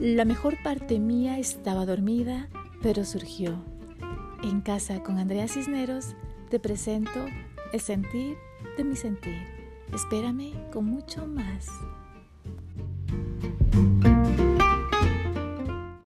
La mejor parte mía estaba dormida, pero surgió. En casa con Andrea Cisneros te presento el sentir de mi sentir. Espérame con mucho más.